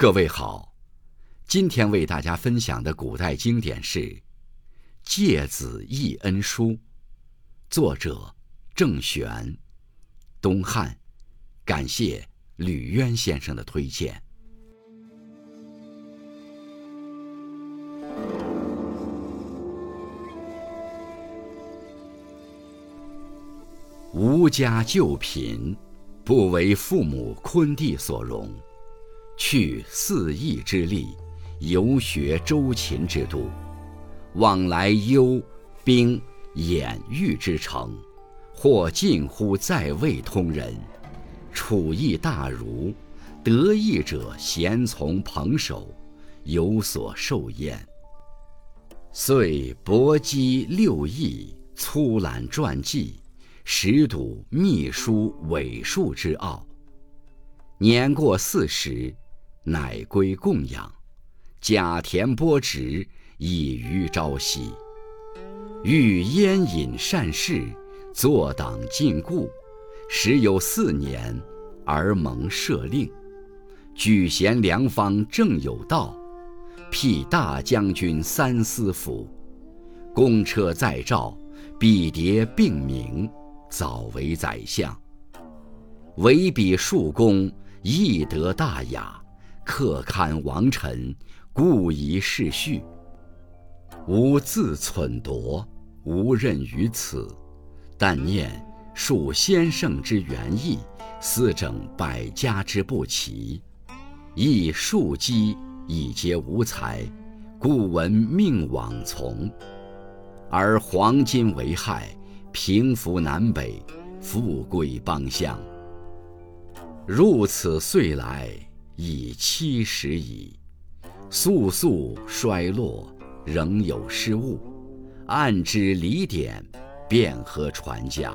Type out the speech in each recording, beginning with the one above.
各位好，今天为大家分享的古代经典是《诫子义恩书》，作者郑玄，东汉。感谢吕渊先生的推荐。吾家旧贫，不为父母昆弟所容。去四邑之力，游学周秦之都，往来幽、兵、兖、豫之城，或近乎在位通人，处邑大儒，得意者咸从朋首，有所受焉。遂博积六艺，粗览传记，识睹秘书伪术之奥。年过四十。乃归供养，假田播植，以于朝夕。欲烟饮善事，坐党禁锢，时有四年，而蒙赦令，举贤良方，正有道，辟大将军三司府，公车在诏，比牒并名，早为宰相。唯彼数功，亦得大雅。客堪王臣，故宜世序。吾自忖夺，无任于此。但念述先圣之原意，思整百家之不齐，亦庶几以皆无才，故闻命往从。而黄金为害，平服南北，富贵邦乡。入此岁来。已七十矣，速速衰落，仍有失误。按之礼典，便何传家？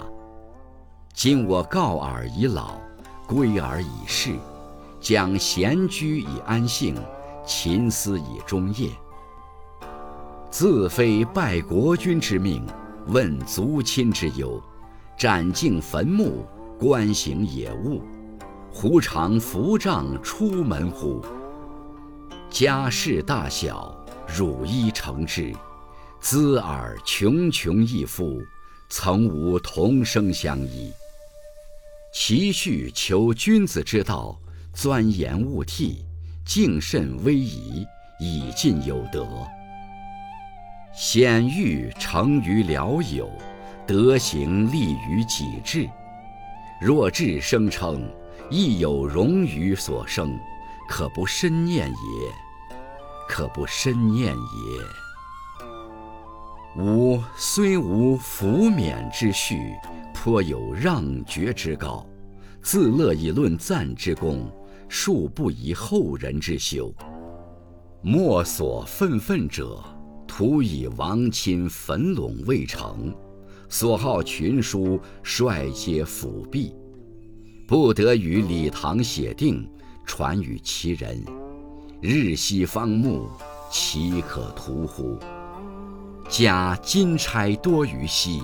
今我告尔已老，归尔已逝，将闲居以安幸，勤思以终业。自非拜国君之命，问族亲之忧，斩尽坟墓，观行野物。胡常扶杖出门乎？家事大小，汝一承之。兹尔穷穷义父，曾无同声相依。其序求君子之道，钻研勿替，敬慎威仪，以尽有德。显欲成于僚友，德行立于己志。若志声称。亦有荣于所生，可不深念也，可不深念也。吾虽无福冕之序，颇有让爵之高，自乐以论赞之功，庶不以后人之修。莫所愤愤者，徒以亡亲坟垄未成，所好群书，率皆辅弼。不得与李唐写定，传与其人。日夕方木，岂可图乎？加金钗多于稀，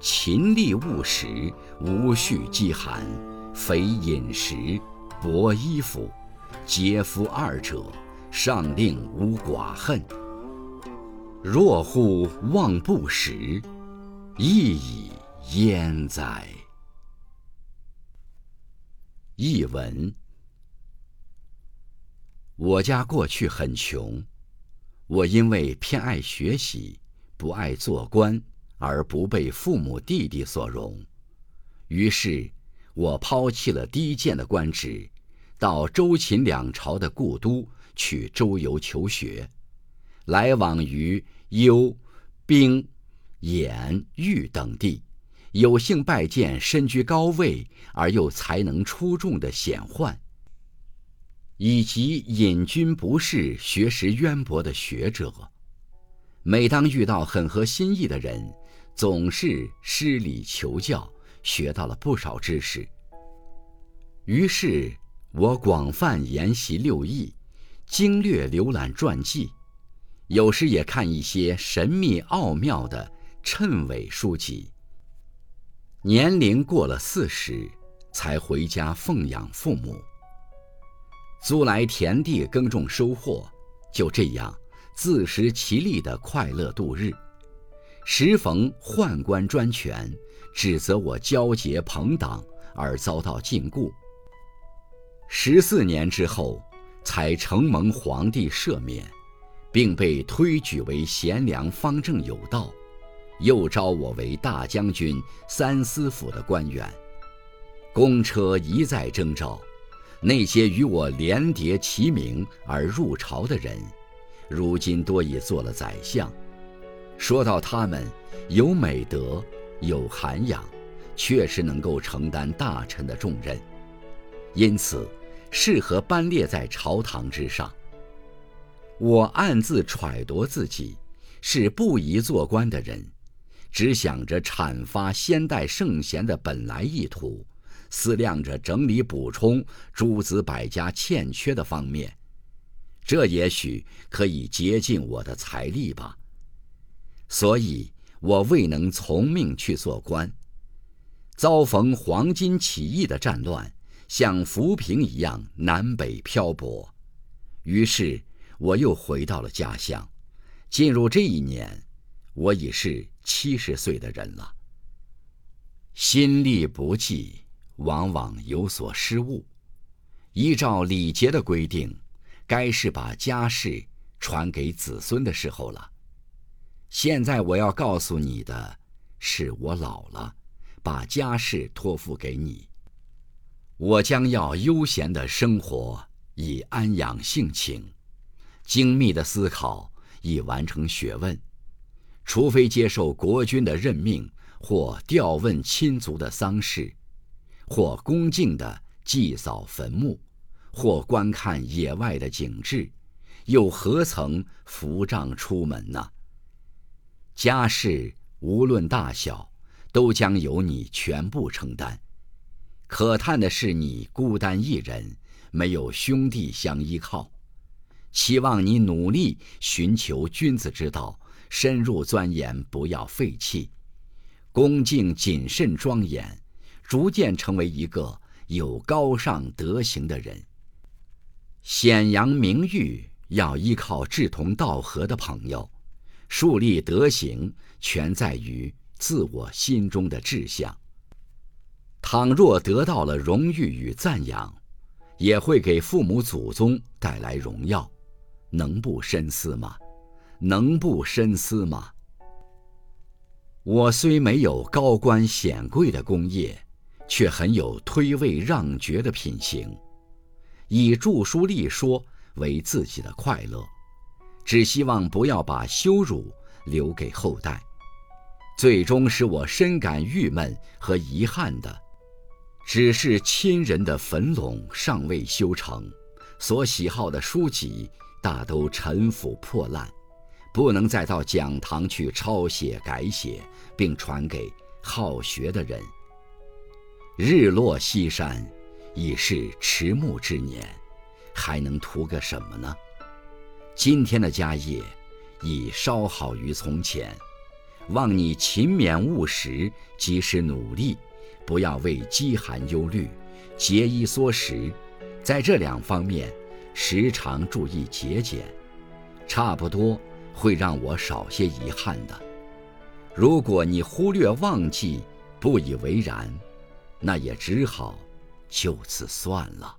勤力务实，无恤饥寒，肥饮食，薄衣服，皆夫二者，上令无寡恨。若乎望不食，亦以焉哉？译文：我家过去很穷，我因为偏爱学习，不爱做官，而不被父母弟弟所容。于是，我抛弃了低贱的官职，到周秦两朝的故都去周游求学，来往于幽、兵、兖、豫等地。有幸拜见身居高位而又才能出众的显宦，以及隐居不仕、学识渊博的学者。每当遇到很合心意的人，总是施礼求教，学到了不少知识。于是，我广泛研习六艺，精略浏览传记，有时也看一些神秘奥妙的谶纬书籍。年龄过了四十，才回家奉养父母。租来田地耕种收获，就这样自食其力的快乐度日。时逢宦官专权，指责我交结朋党而遭到禁锢。十四年之后，才承蒙皇帝赦免，并被推举为贤良方正有道，又招我为大将军、三司府的官员。公车一再征召，那些与我连叠齐名而入朝的人，如今多已做了宰相。说到他们有美德、有涵养，确实能够承担大臣的重任，因此。适合班列在朝堂之上。我暗自揣度自己，是不宜做官的人，只想着阐发先代圣贤的本来意图，思量着整理补充诸子百家欠缺的方面，这也许可以竭尽我的财力吧。所以我未能从命去做官，遭逢黄巾起义的战乱。像浮萍一样南北漂泊，于是我又回到了家乡。进入这一年，我已是七十岁的人了。心力不济，往往有所失误。依照礼节的规定，该是把家事传给子孙的时候了。现在我要告诉你的，是我老了，把家事托付给你。我将要悠闲的生活，以安养性情；精密的思考，以完成学问。除非接受国君的任命，或调问亲族的丧事，或恭敬的祭扫坟墓，或观看野外的景致，又何曾扶杖出门呢？家事无论大小，都将由你全部承担。可叹的是，你孤单一人，没有兄弟相依靠。期望你努力寻求君子之道，深入钻研，不要废弃，恭敬谨慎庄严，逐渐成为一个有高尚德行的人。显扬名誉要依靠志同道合的朋友，树立德行全在于自我心中的志向。倘若得到了荣誉与赞扬，也会给父母祖宗带来荣耀，能不深思吗？能不深思吗？我虽没有高官显贵的功业，却很有推位让爵的品行，以著书立说为自己的快乐，只希望不要把羞辱留给后代。最终使我深感郁闷和遗憾的。只是亲人的坟垄尚未修成，所喜好的书籍大都陈腐破烂，不能再到讲堂去抄写改写，并传给好学的人。日落西山，已是迟暮之年，还能图个什么呢？今天的家业，已稍好于从前，望你勤勉务实，及时努力。不要为饥寒忧虑，节衣缩食，在这两方面时常注意节俭，差不多会让我少些遗憾的。如果你忽略忘记，不以为然，那也只好就此算了。